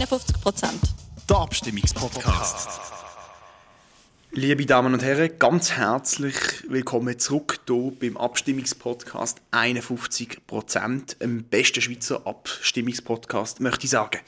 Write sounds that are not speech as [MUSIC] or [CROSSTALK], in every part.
51 Prozent. Der Abstimmungspodcast. Liebe Damen und Herren, ganz herzlich willkommen zurück hier beim Abstimmungspodcast 51 Prozent, dem besten Schweizer Abstimmungspodcast, möchte ich sagen.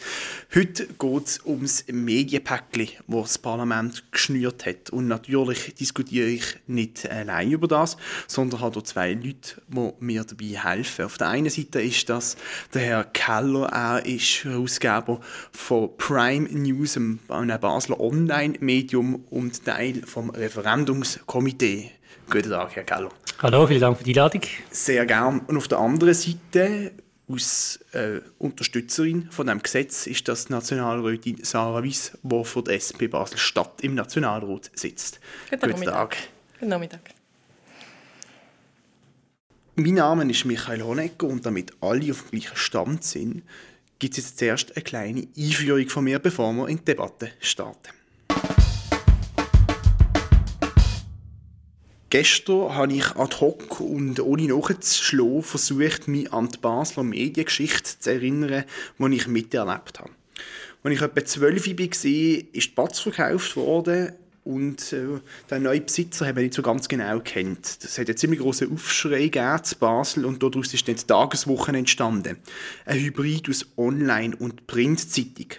Heute geht es ums Medienpäckchen, das das Parlament geschnürt hat. Und natürlich diskutiere ich nicht allein über das, sondern habe hier zwei Leute, die mir dabei helfen. Auf der einen Seite ist das der Herr Keller, er ist Herausgeber von Prime News, einem Basler Online-Medium und Teil Teil vom Referendumskomitee. Guten Tag, Herr Keller. Hallo, vielen Dank für die Einladung. Sehr gern. Und auf der anderen Seite, als äh, Unterstützerin von dem Gesetz, ist das Nationalrätin Sarah Weiss, die für die SP Basel-Stadt im Nationalrat sitzt. Guten, Guten Tag. Guten Nachmittag. Mein Name ist Michael Honecker und damit alle auf dem gleichen Stand sind, gibt es jetzt zuerst eine kleine Einführung von mir, bevor wir in die Debatte starten. Gestern habe ich ad hoc und ohne nachzuschlagen versucht, mich an die Basler Mediengeschichte zu erinnern, die ich miterlebt habe. Als ich etwa zwölf war, ist die Batz verkauft worden und äh, der neue Besitzer habe ich nicht so ganz genau kennt. Es hat einen ziemlich großen Aufschrei gegeben zu Basel und daraus ist dann die Tageswoche entstanden. Ein Hybrid aus Online- und Printzeitung.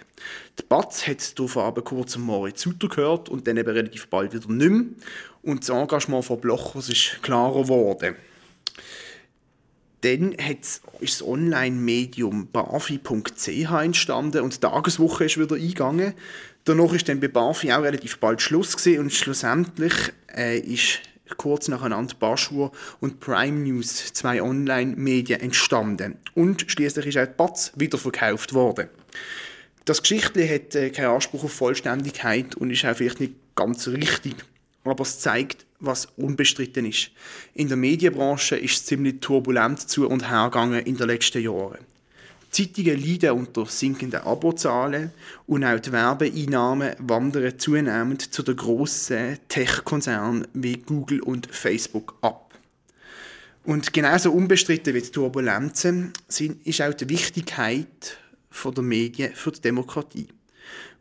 Die Batz hat darauf aber kurz Moritz Sutter gehört und dann eben relativ bald wieder nicht mehr. Und das Engagement von Blochers ist klarer geworden. Dann ist das Online-Medium bafi.ch entstanden und die Tageswoche ist wieder eingegangen. Danach ist dann bei Bafi auch relativ bald Schluss gewesen und schlussendlich äh, ist kurz nacheinander Baschur und Prime News, zwei Online-Medien, entstanden. Und schließlich ist auch die Batz wieder verkauft worden. Das Geschichtli hat äh, keinen Anspruch auf Vollständigkeit und ist auch vielleicht nicht ganz richtig aber es zeigt, was unbestritten ist. In der Medienbranche ist es ziemlich turbulent zu und her gegangen in den letzten Jahren. Zeitungen leiden unter sinkenden Abozahlen und auch die Werbeeinnahmen wandern zunehmend zu den grossen Tech-Konzernen wie Google und Facebook ab. Und genauso unbestritten wie die Turbulenzen sind, ist auch die Wichtigkeit der Medien für die Demokratie.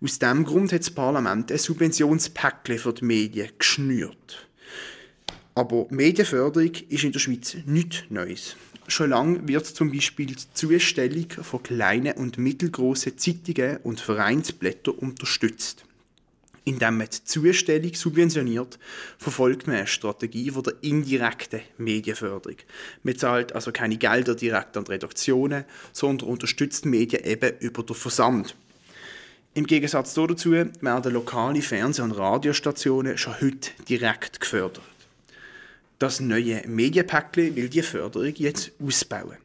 Aus diesem Grund hat das Parlament ein Subventionspäckchen für die Medien geschnürt. Aber Medienförderung ist in der Schweiz nichts Neues. Schon lange wird zum Beispiel die Zustellung von kleinen und mittelgroßen Zeitungen und Vereinsblättern unterstützt. Indem man die Zustellung subventioniert, verfolgt man eine Strategie von der indirekten Medienförderung. Man zahlt also keine Gelder direkt an die Redaktionen, sondern unterstützt Medien eben über den Versand. Im Gegensatz dazu werden lokale Fernseh- und Radiostationen schon heute direkt gefördert. Das neue Medienpäckchen will die Förderung jetzt ausbauen.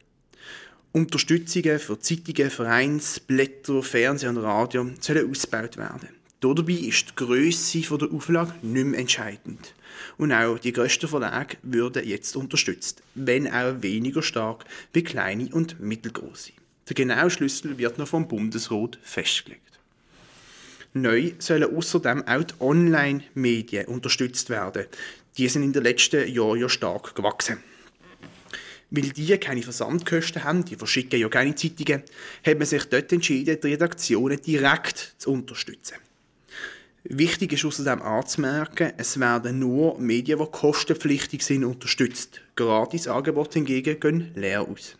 Unterstützungen für Zeitungen, Vereins, Blätter, Fernsehen und Radio sollen ausgebaut werden. Dabei ist die Grösse der Auflage nicht mehr entscheidend. Und auch die grössten Verlage würden jetzt unterstützt, wenn auch weniger stark wie kleine und mittelgroße. Der genaue Schlüssel wird noch vom Bundesrat festgelegt. Neu sollen außerdem auch die Online-Medien unterstützt werden. Die sind in den letzten Jahren ja stark gewachsen. Weil die keine Versandkosten haben, die verschicken ja keine Zeitungen, hat man sich dort entschieden, die Redaktionen direkt zu unterstützen. Wichtig ist außerdem anzumerken, es werden nur Medien, die kostenpflichtig sind, unterstützt. Gratis-Angebote hingegen gehen leer aus.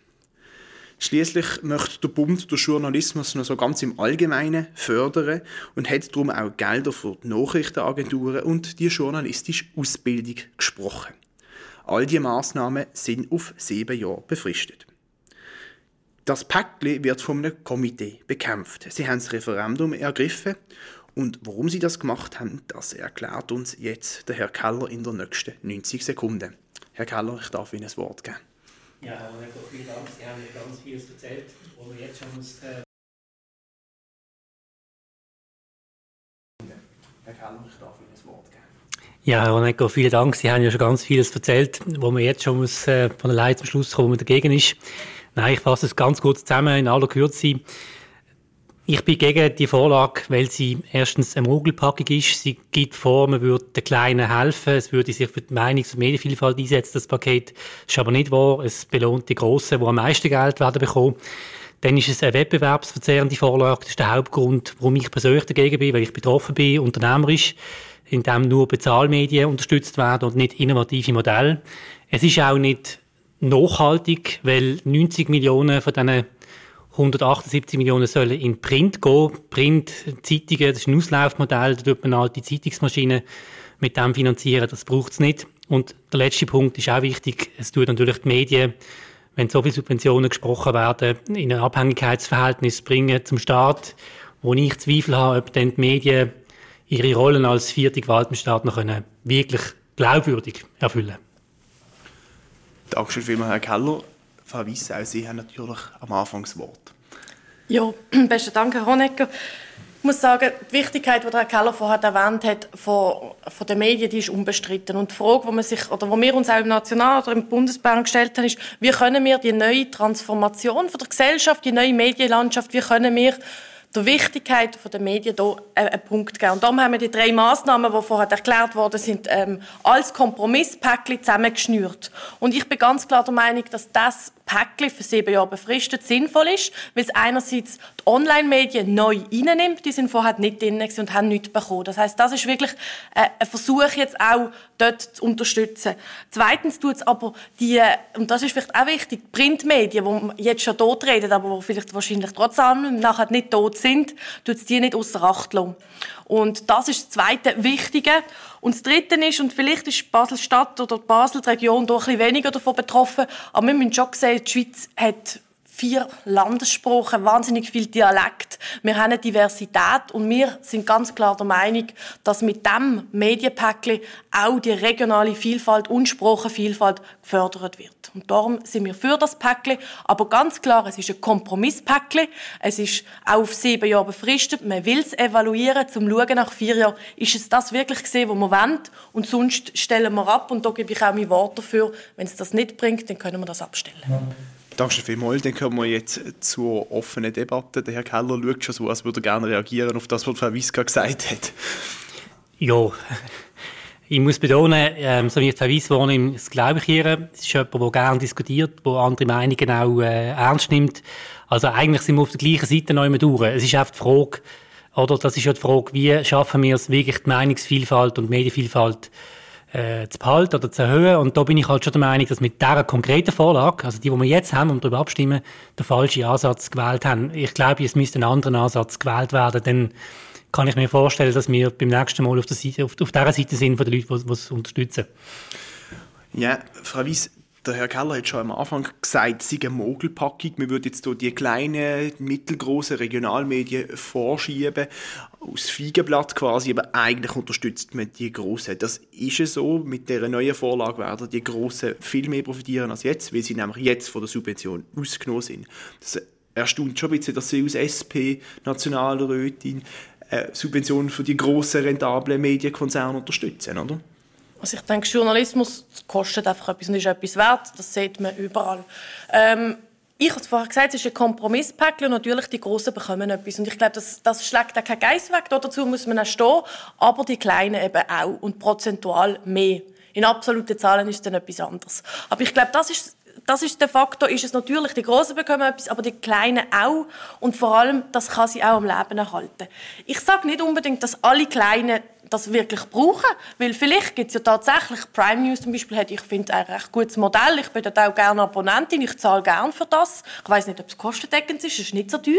Schließlich möchte der Bund den Journalismus noch so ganz im Allgemeinen fördern und hat darum auch Gelder für die Nachrichtenagenturen und die journalistische Ausbildung gesprochen. All diese Maßnahmen sind auf sieben Jahre befristet. Das Päckchen wird von einem Komitee bekämpft. Sie haben das Referendum ergriffen und warum sie das gemacht haben, das erklärt uns jetzt der Herr Keller in der nächsten 90 Sekunden. Herr Keller, ich darf Ihnen das Wort geben. Ja, Herr Honecker, vielen Dank. Sie haben ja ganz vieles erzählt, wo wir jetzt schon muss. Äh Herr Keller, ich darf Ihnen das Wort geben. Ja, Herr Honecker, vielen Dank. Sie haben ja schon ganz vieles erzählt, wo man jetzt schon muss, äh, von allein zum Schluss kommen, wo man dagegen ist. Nein, ich fasse es ganz kurz zusammen in aller Kürze. Ich bin gegen die Vorlage, weil sie erstens eine Mogelpackung ist. Sie gibt vor, man würde den Kleinen helfen. Es würde sich für die Meinungs- und Medienvielfalt einsetzen, das Paket. Ist aber nicht wahr. Es belohnt die Grossen, die am meisten Geld werden bekommen. Dann ist es eine wettbewerbsverzerrende Vorlage. Das ist der Hauptgrund, warum ich persönlich dagegen bin, weil ich betroffen bin, unternehmerisch, indem nur Bezahlmedien unterstützt werden und nicht innovative Modelle. Es ist auch nicht nachhaltig, weil 90 Millionen von diesen 178 Millionen sollen in Print gehen. Print, Zeitungen, das ist ein Auslaufmodell, da tut man alte Zeitungsmaschinen mit dem finanzieren, das braucht es nicht. Und der letzte Punkt ist auch wichtig, es tut natürlich die Medien, wenn so viele Subventionen gesprochen werden, in ein Abhängigkeitsverhältnis bringen zum Staat, wo ich Zweifel habe, ob dann die Medien ihre Rollen als vierte Gewalt im Staat noch können wirklich glaubwürdig erfüllen Dankeschön vielmals, Herr Keller. Frau Wissau, Sie haben natürlich am Anfang das Wort. Ja, [CLEARS THROAT] besten Dank, Herr Honecker. Ich muss sagen, die Wichtigkeit, die Herr Keller vorher erwähnt hat, von, von den Medien, die ist unbestritten. Und die Frage, die, man sich, oder die wir uns auch im National- oder im Bundesbank gestellt haben, ist, wie können wir die neue Transformation von der Gesellschaft, die neue Medienlandschaft, wie können wir der Wichtigkeit der Medien hier einen Punkt geben. Und darum haben wir die drei Massnahmen, die vorher erklärt worden sind, ähm, als Kompromisspäckchen zusammengeschnürt. Und ich bin ganz klar der Meinung, dass das Päckchen für sieben Jahre befristet sinnvoll ist, weil es einerseits die Online-Medien neu reinnimmt, die sind vorher nicht drin und haben nichts bekommen. Das heißt, das ist wirklich äh, ein Versuch jetzt auch dort zu unterstützen. Zweitens tut es aber die, und das ist vielleicht auch wichtig, die Printmedien, die jetzt schon tot reden, aber die vielleicht wahrscheinlich trotzdem nachher nicht tot sind, tut es die nicht außer Acht lassen. Und das ist das zweite Wichtige. Und das Dritte ist, und vielleicht ist Basel-Stadt oder Basel, die Region, doch ein bisschen weniger davon betroffen, aber wir müssen schon sehen, die Schweiz hat vier Landessprachen, wahnsinnig viel Dialekt. Wir haben eine Diversität und wir sind ganz klar der Meinung, dass mit dem Medienpäckchen auch die regionale Vielfalt und Sprachenvielfalt gefördert wird. Und darum sind wir für das Päckchen. Aber ganz klar, es ist ein Kompromisspäckchen. Es ist auch auf sieben Jahre befristet. Man will es evaluieren, zum schauen nach vier Jahren, ist es das wirklich gesehen, was wir wollen? Und sonst stellen wir ab. Und da gebe ich auch mein Wort dafür. Wenn es das nicht bringt, dann können wir das abstellen. Danke vielmals. Dann kommen wir jetzt zur offenen Debatte. Der Herr Keller schaut schon so, als würde er gerne reagieren auf das, was Frau Wiska gesagt hat. Ja, ich muss betonen, ähm, so wie Frau Weiss wohne, das glaube ich ihr. Es ist jemand, der gerne diskutiert, der andere Meinungen auch äh, ernst nimmt. Also eigentlich sind wir auf der gleichen Seite noch immer durch. Es ist einfach die Frage, oder das ist ja die Frage, wie schaffen wir es wirklich, die Meinungsvielfalt und Medienvielfalt äh, zu behalten oder zu erhöhen. Und da bin ich halt schon der Meinung, dass mit dieser konkreten Vorlage, also die, die wir jetzt haben und darüber abstimmen, der falsche Ansatz gewählt haben. Ich glaube, es müsste ein anderer Ansatz gewählt werden, denn kann ich mir vorstellen, dass wir beim nächsten Mal auf, der Seite, auf, auf dieser Seite sind von den Leuten, die es unterstützen. Ja, Frau Weiss, der Herr Keller hat schon am Anfang gesagt, es sei eine Mogelpackung. Wir würden jetzt hier die kleinen, mittelgroßen Regionalmedien vorschieben, aus Feigenblatt quasi, aber eigentlich unterstützt man die grossen. Das ist es so. Mit dieser neuen Vorlage werden die grossen viel mehr profitieren als jetzt, weil sie nämlich jetzt von der Subvention ausgenommen sind. Das erstaunt schon ein bisschen, dass sie aus SP, Nationalrätin, äh, Subventionen für die grossen, rentablen Medienkonzerne unterstützen, oder? Also ich denke, Journalismus kostet einfach etwas und ist etwas wert. Das sieht man überall. Ähm, ich habe es vorher gesagt, es ist ein Kompromisspäckchen und natürlich die Großen bekommen etwas. Und ich glaube, das, das schlägt auch kein Geist weg. Dazu muss man auch stehen. Aber die Kleinen eben auch. Und prozentual mehr. In absoluten Zahlen ist es dann etwas anderes. Aber ich glaube, das ist das ist der Faktor, ist es natürlich, die Großen bekommen etwas, aber die Kleinen auch. Und vor allem, das kann sie auch am Leben erhalten. Ich sage nicht unbedingt, dass alle Kleinen das wirklich brauchen. Weil vielleicht gibt es ja tatsächlich, Prime News zum Beispiel hat, ich finde, ein recht gutes Modell. Ich bin dort auch gerne Abonnentin, ich zahle gerne für das. Ich weiß nicht, ob es kostendeckend ist, es ist nicht so teuer.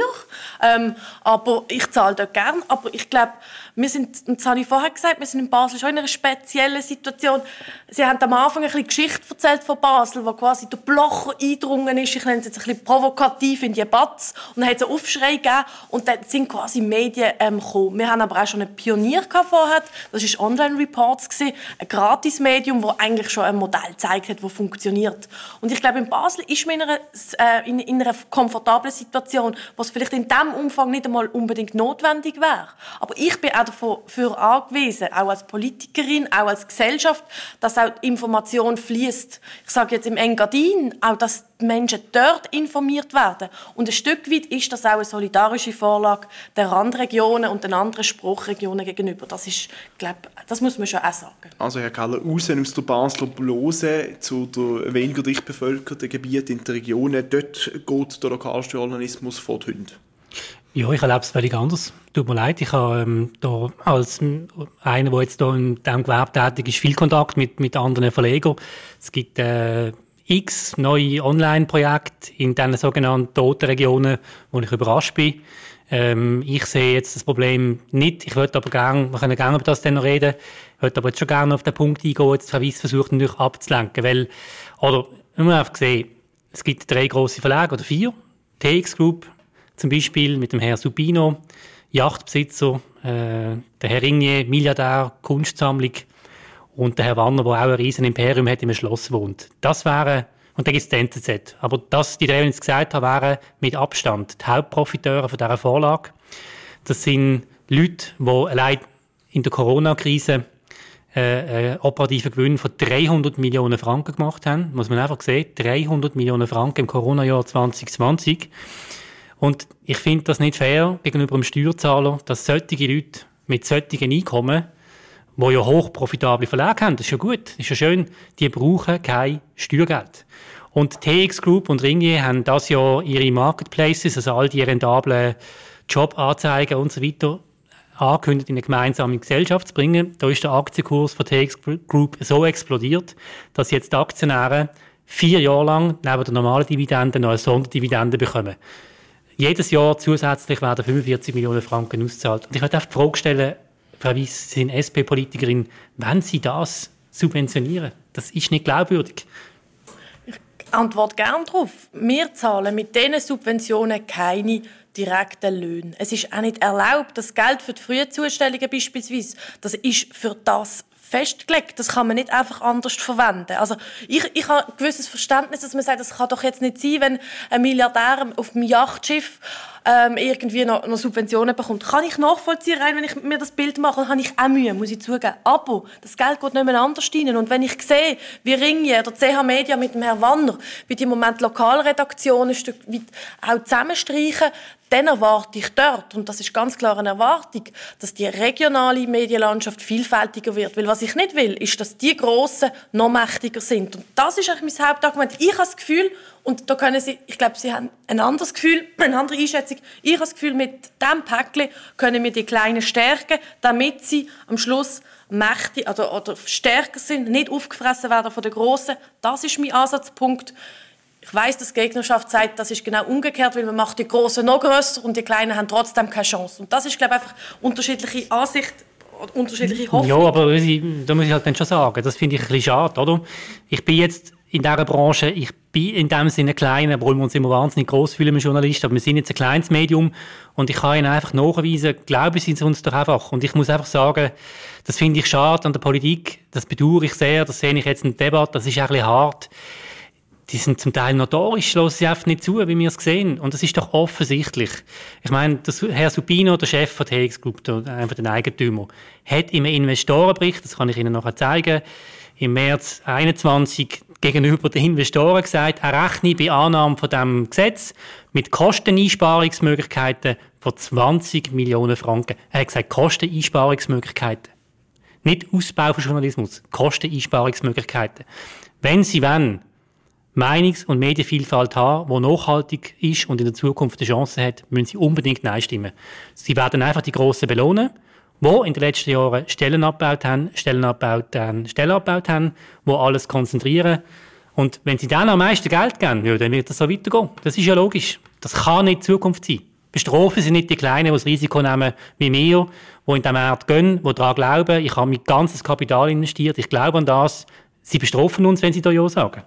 Ähm, aber ich zahle dort gerne. Aber ich glaube, wir sind, das habe ich vorher gesagt, wir sind in Basel schon in einer speziellen Situation. Sie haben am Anfang ein bisschen Geschichte erzählt von Basel, wo quasi der Blocher eingedrungen ist, ich nenne es jetzt ein bisschen provokativ in die Batz, und dann hat es einen Aufschrei gegeben, und dann sind quasi Medien ähm, gekommen. Wir haben aber auch schon einen Pionier vorher, das war Online Reports, ein Gratismedium, das eigentlich schon ein Modell gezeigt hat, das funktioniert. Und ich glaube, in Basel ist man in einer, äh, in, in einer komfortablen Situation, was vielleicht in diesem Umfang nicht einmal unbedingt notwendig wäre. Aber ich bin auch dafür angewiesen, auch als Politikerin, auch als Gesellschaft, dass auch Information fließt. Ich sage jetzt im Engadin, auch dass die Menschen dort informiert werden. Und ein Stück weit ist das auch eine solidarische Vorlage der Randregionen und den anderen Spruchregionen gegenüber. Das ist, glaube, das muss man schon auch sagen. Also Herr Keller, raus aus der Basler Blose zu den weniger dicht bevölkerten Gebieten in den Regionen, dort geht der Lokaljournalismus vor die Hunde. Ja, ich erlebe es völlig anders. Tut mir leid, ich habe ähm, da als einer, der jetzt da in diesem Gewerbe tätig ist, viel Kontakt mit, mit anderen Verlegern. Es gibt äh, x neue Online-Projekte in diesen sogenannten toten Regionen, wo ich überrascht bin. Ähm, ich sehe jetzt das Problem nicht. Ich würde aber gerne, wir können gerne über das dann noch reden, ich würde aber jetzt schon gerne auf den Punkt eingehen, jetzt Verweis versucht natürlich abzulenken, weil, oder, wir haben einfach gesehen, es gibt drei große Verlage, oder vier, TX Group, zum Beispiel mit dem Herrn Subino, Yachtbesitzer, äh, der Herr Ringier, Milliardär, Kunstsammlung und der Herr Wanner, der auch ein riesen Imperium hat, einem Schloss wohnt. Das wäre, und dann gibt es die NZZ. Aber das, die drei, die ich gesagt habe, wären mit Abstand die Hauptprofiteure von dieser Vorlage. Das sind Leute, die allein in der Corona-Krise äh, äh, operativen Gewinn von 300 Millionen Franken gemacht haben. Muss man einfach sehen, 300 Millionen Franken im Corona-Jahr 2020. Und ich finde das nicht fair gegenüber dem Steuerzahler, dass solche Leute mit solchen Einkommen, die ja hochprofitable Verlage haben, das ist ja gut, das ist ja schön, die brauchen kein Steuergeld. Und TX Group und Ringier haben das ja ihre Marketplaces, also all die rentablen Jobanzeigen und so weiter, angekündigt, in eine gemeinsame Gesellschaft zu bringen. Da ist der Aktienkurs von TX Group so explodiert, dass jetzt die Aktionäre vier Jahre lang neben der normalen Dividende noch eine Sonderdividende bekommen jedes Jahr zusätzlich werden 45 Millionen Franken ausgezahlt. Und ich möchte einfach die Frage stellen, Frau Weiss, Sie sind SP-Politikerin, wenn Sie das subventionieren? Das ist nicht glaubwürdig. Ich antworte gerne darauf. Wir zahlen mit diesen Subventionen keine direkten Löhne. Es ist auch nicht erlaubt, das Geld für die Frühzustellungen beispielsweise, das ist für das festgelegt. Das kann man nicht einfach anders verwenden. Also ich, ich habe ein gewisses Verständnis, dass man sagt, das kann doch jetzt nicht sein, wenn ein Milliardär auf dem Yachtschiff ähm, irgendwie noch, noch, Subventionen bekommt. Kann ich nachvollziehen, rein, wenn ich mir das Bild mache, habe ich auch Mühe, muss ich zugeben. Aber das Geld geht nicht mehr anders rein. Und wenn ich sehe, wie Ringier oder CH Media mit dem Herrn Wanner, wie die im Moment Lokalredaktionen ein Stück weit auch zusammenstreichen, dann erwarte ich dort, und das ist ganz klar eine Erwartung, dass die regionale Medienlandschaft vielfältiger wird. Weil was ich nicht will, ist, dass die Grossen noch mächtiger sind. Und das ist eigentlich mein Hauptargument. Ich habe das Gefühl, und da können Sie, ich glaube, Sie haben ein anderes Gefühl, [CLEARS THROAT] eine andere Einschätzung. Ich habe das Gefühl, mit diesem Päckchen können wir die Kleinen stärken, damit sie am Schluss mächtig oder, oder stärker sind, nicht aufgefressen werden von den Grossen. Das ist mein Ansatzpunkt. Ich weiß, dass die Gegnerschaft sagt, das ist genau umgekehrt, weil man macht die Großen noch größer und die Kleinen haben trotzdem keine Chance. Und das ist, glaube ich, einfach unterschiedliche Ansicht unterschiedliche Hoffnung. Ja, aber da muss ich halt dann schon sagen, das finde ich ein bisschen schade, oder? Ich bin jetzt in dieser Branche, ich bin in dem Sinne klein, obwohl wir uns immer wahnsinnig groß fühlen als Journalisten, aber wir sind jetzt ein kleines Medium und ich kann Ihnen einfach nachweisen, glauben Sie uns doch einfach. Und ich muss einfach sagen, das finde ich schade an der Politik, das bedauere ich sehr, das sehe ich jetzt in der Debatte, das ist ein bisschen hart die sind zum Teil notorisch, lassen sie einfach nicht zu, wie wir es sehen. Und das ist doch offensichtlich. Ich meine, das, Herr Subino, der Chef von der TX Group, der, einfach den Eigentümer, hat im Investorenbericht, das kann ich Ihnen nachher zeigen, im März 2021 gegenüber den Investoren gesagt, er rechne bei Annahme von dem Gesetz mit Kosteneinsparungsmöglichkeiten von 20 Millionen Franken. Er hat gesagt, Kosteneinsparungsmöglichkeiten. Nicht Ausbau von Journalismus, Kosteneinsparungsmöglichkeiten. Wenn Sie wollen, Meinungs- und Medienvielfalt haben, die nachhaltig ist und in der Zukunft eine Chance hat, müssen sie unbedingt Nein stimmen. Sie werden einfach die Grossen belohnen, die in den letzten Jahren Stellen abgebaut haben, Stellen abgebaut haben, Stellen abgebaut haben, die alles konzentrieren. Und wenn sie dann am meisten Geld geben, ja, dann wird das so weitergehen. Das ist ja logisch. Das kann nicht Zukunft sein. Bestrafen sie nicht die Kleinen, die das Risiko nehmen, wie wir, die in den Markt gehen, die daran glauben, ich habe mein ganzes Kapital investiert, ich glaube an das. Sie bestrafen uns, wenn sie da Ja sagen.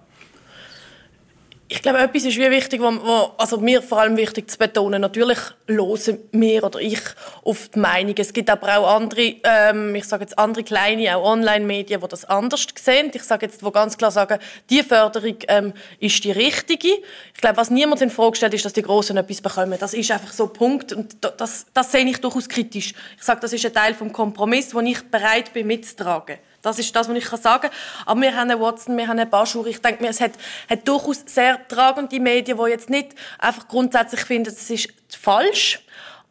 Ich glaube, etwas ist wie wichtig, wo, wo, also mir vor allem wichtig zu betonen. Natürlich hören wir oder ich auf die Meinung. Es gibt aber auch andere, ähm, ich sage jetzt andere kleine, auch Online-Medien, die das anders sehen. Ich sage jetzt, wo ganz klar sagen, die Förderung ähm, ist die richtige. Ich glaube, was niemand in Frage stellt, ist, dass die Großen etwas bekommen. Das ist einfach so Punkt und das, das sehe ich durchaus kritisch. Ich sage, das ist ein Teil vom Kompromiss, den ich bereit bin mitzutragen. Das ist das, was ich sagen kann. Aber wir haben einen Watson, wir haben einen Baschur. Ich denke mir, es hat, hat durchaus sehr tragende Medien, die jetzt nicht einfach grundsätzlich finden, das ist falsch.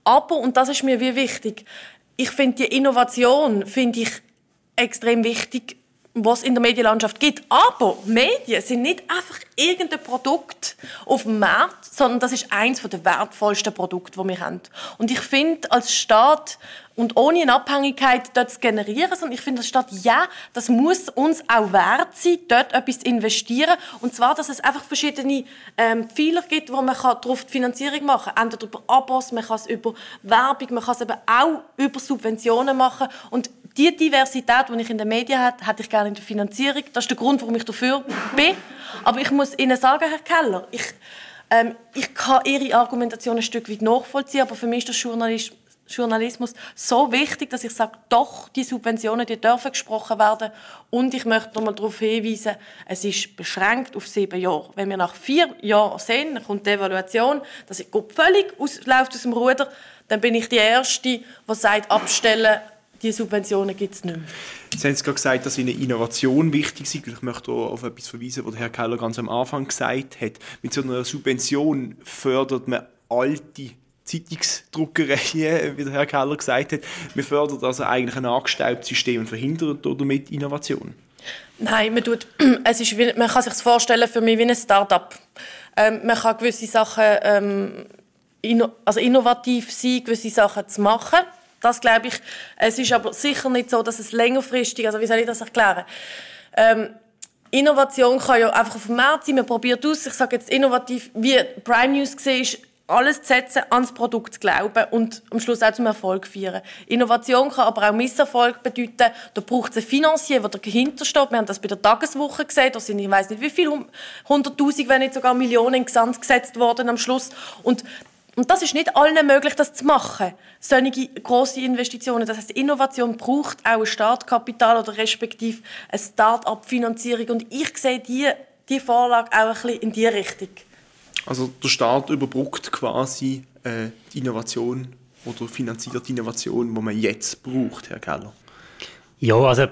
Aber, und das ist mir wie wichtig, ich finde die Innovation, finde ich extrem wichtig, was in der Medienlandschaft gibt. Aber Medien sind nicht einfach irgendein Produkt auf dem Markt, sondern das ist eins der wertvollsten Produkte, die wir haben. Und ich finde, als Staat und ohne eine Abhängigkeit dort zu generieren, sondern ich finde, als Staat, ja, das muss uns auch wert sein, dort etwas zu investieren. Und zwar, dass es einfach verschiedene ähm, Pfeiler gibt, wo man darauf die Finanzierung machen kann. Entweder über Abos, man kann es über Werbung, man kann es eben auch über Subventionen machen. Und die Diversität, die ich in den Medien habe, hätte ich gerne in der Finanzierung. Das ist der Grund, warum ich dafür bin. Aber ich muss Ihnen sagen, Herr Keller, ich, ähm, ich kann Ihre Argumentation ein Stück weit nachvollziehen, aber für mich ist der Journalist, Journalismus so wichtig, dass ich sage, doch, die Subventionen die dürfen gesprochen werden. Und ich möchte noch mal darauf hinweisen, es ist beschränkt auf sieben Jahre. Wenn wir nach vier Jahren sehen, dann kommt die Evaluation, dass es völlig aus, läuft aus dem Ruder, dann bin ich die Erste, die sagt, abstellen, die Subventionen gibt es nicht mehr. Sie haben gerade gesagt, dass Ihnen Innovation wichtig ist. Ich möchte auf etwas verweisen, was Herr Keller ganz am Anfang gesagt hat. Mit so einer Subvention fördert man alte Zeitungsdruckereien, [LAUGHS] wie der Herr Keller gesagt hat. Man fördert also eigentlich ein angestaubtes System und verhindert damit Innovation. Nein, man, tut, [CLEARS THROAT] es ist wie, man kann sich vorstellen für mich wie ein Start-up. Ähm, man kann gewisse Sachen ähm, inno, also innovativ sein, gewisse Sachen zu machen das glaube ich. Es ist aber sicher nicht so, dass es längerfristig, also wie soll ich das erklären? Ähm, Innovation kann ja einfach auf dem Markt sein, man probiert aus. Ich sage jetzt innovativ, wie Prime News ist, alles zu setzen, ans Produkt zu glauben und am Schluss auch zum Erfolg führen. Innovation kann aber auch Misserfolg bedeuten. Da braucht es einen Finanzier, der dahinter steht. Wir haben das bei der Tageswoche gesehen. Da sind, ich weiß nicht wie viele, hunderttausend, wenn nicht sogar Millionen in Gesamt gesetzt worden am Schluss. Und und das ist nicht allen möglich, das zu machen. Solche grosse Investitionen. Das heißt, Innovation braucht auch ein Startkapital oder respektive eine Start-up-Finanzierung. Und ich sehe die, die Vorlage auch ein bisschen in diese Richtung. Also der Staat überbrückt quasi äh, die Innovation oder finanziert die Innovation, die man jetzt braucht, Herr Keller. Ja, also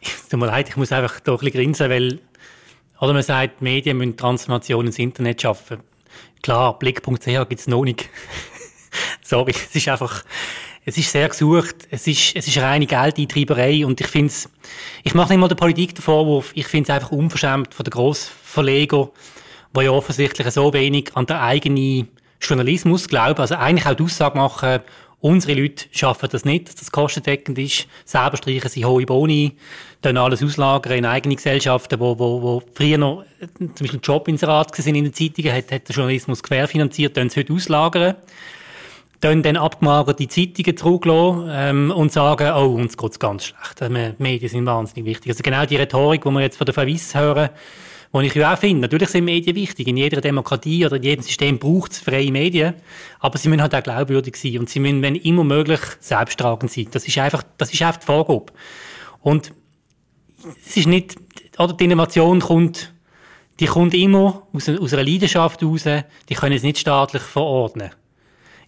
es [LAUGHS] tut mir leid, ich muss einfach da ein bisschen grinsen, weil oder man sagt, Medien müssen Transformation ins Internet schaffen Klar, Blick.ch gibt es noch nicht. [LAUGHS] Sorry, es ist einfach, es ist sehr gesucht, es ist, es ist reine Geldeintreiberei und ich finde ich mache nicht mal der Politik den Vorwurf, ich finde es einfach unverschämt von den Grossverlegern, die ja offensichtlich so wenig an den eigenen Journalismus glauben, also eigentlich auch die Aussage machen, Unsere Leute schaffen das nicht, dass das kostendeckend ist. Selber streichen sie hohe Boni, dann alles auslagern in eigene Gesellschaften, wo, wo, wo früher noch äh, zum Beispiel Jobinserat sind in den Zeitungen, hat, hat der Journalismus querfinanziert, dann sie heute auslagern. Dann, dann abgemagerte Zeitungen zurücklassen ähm, und sagen, oh, uns geht's ganz schlecht. Die also, Medien sind wahnsinnig wichtig. Also genau die Rhetorik, die wir jetzt von der Verwiss hören, was ich ja auch finde. Natürlich sind Medien wichtig. In jeder Demokratie oder in jedem System braucht es freie Medien. Aber sie müssen halt auch glaubwürdig sein. Und sie müssen, wenn immer möglich, selbsttragend sein. Das ist einfach, das ist einfach die Vorgabe. Und es ist nicht, oder die Innovation kommt, die kommt immer aus, aus einer Leidenschaft heraus. Die können es nicht staatlich verordnen.